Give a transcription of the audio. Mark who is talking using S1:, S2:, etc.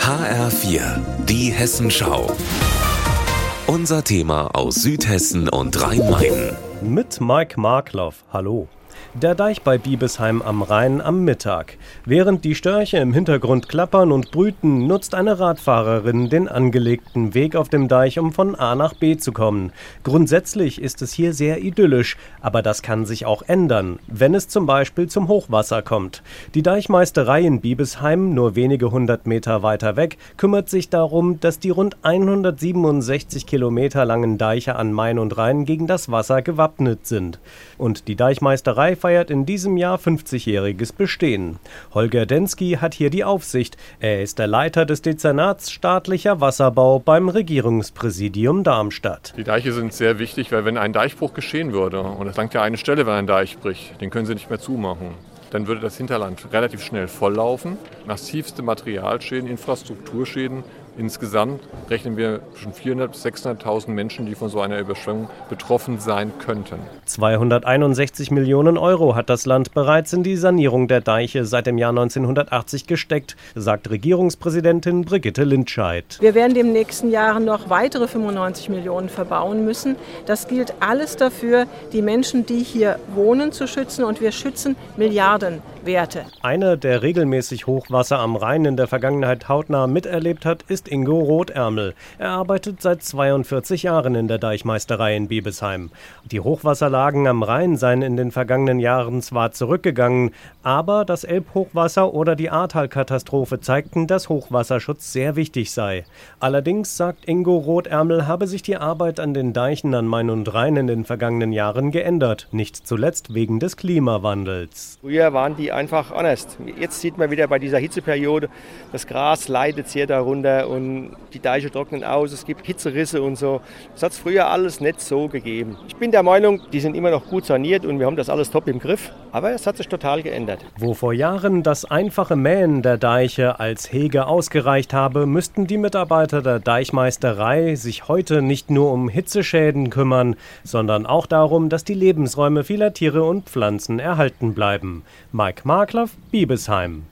S1: HR4, die Hessenschau. Unser Thema aus Südhessen und Rhein-Main.
S2: Mit Mike Markloff. Hallo. Der Deich bei Biebesheim am Rhein am Mittag. Während die Störche im Hintergrund klappern und brüten, nutzt eine Radfahrerin den angelegten Weg auf dem Deich, um von A nach B zu kommen. Grundsätzlich ist es hier sehr idyllisch, aber das kann sich auch ändern, wenn es zum Beispiel zum Hochwasser kommt. Die Deichmeisterei in Biebesheim, nur wenige hundert Meter weiter weg, kümmert sich darum, dass die rund 167 Kilometer langen Deiche an Main und Rhein gegen das Wasser gewappnet sind. Und die Deichmeisterei feiert in diesem Jahr 50-jähriges Bestehen. Holger Densky hat hier die Aufsicht. Er ist der Leiter des Dezernats staatlicher Wasserbau beim Regierungspräsidium Darmstadt.
S3: Die Deiche sind sehr wichtig, weil wenn ein Deichbruch geschehen würde, und es langt ja eine Stelle, wenn ein Deich bricht, den können sie nicht mehr zumachen dann würde das Hinterland relativ schnell volllaufen. Massivste Materialschäden, Infrastrukturschäden Insgesamt rechnen wir zwischen 400.000 bis 600.000 Menschen, die von so einer Überschwemmung betroffen sein könnten.
S2: 261 Millionen Euro hat das Land bereits in die Sanierung der Deiche seit dem Jahr 1980 gesteckt, sagt Regierungspräsidentin Brigitte Lindscheid.
S4: Wir werden in den nächsten Jahren noch weitere 95 Millionen verbauen müssen. Das gilt alles dafür, die Menschen, die hier wohnen, zu schützen. Und wir schützen Milliardenwerte.
S2: Einer, der regelmäßig Hochwasser am Rhein in der Vergangenheit hautnah miterlebt hat, ist Ingo Rotärmel. Er arbeitet seit 42 Jahren in der Deichmeisterei in Biebesheim. Die Hochwasserlagen am Rhein seien in den vergangenen Jahren zwar zurückgegangen, aber das Elbhochwasser oder die Ahrtal-Katastrophe zeigten, dass Hochwasserschutz sehr wichtig sei. Allerdings, sagt Ingo Rotärmel, habe sich die Arbeit an den Deichen an Main und Rhein in den vergangenen Jahren geändert, nicht zuletzt wegen des Klimawandels.
S5: Früher waren die einfach anders. Jetzt sieht man wieder bei dieser Hitzeperiode, das Gras leidet sehr darunter und die Deiche trocknen aus, es gibt Hitzerisse und so. Das hat es früher alles nicht so gegeben. Ich bin der Meinung, die sind immer noch gut saniert und wir haben das alles top im Griff, aber es hat sich total geändert.
S2: Wo vor Jahren das einfache Mähen der Deiche als Hege ausgereicht habe, müssten die Mitarbeiter der Deichmeisterei sich heute nicht nur um Hitzeschäden kümmern, sondern auch darum, dass die Lebensräume vieler Tiere und Pflanzen erhalten bleiben. Mike Markloff, Biebesheim.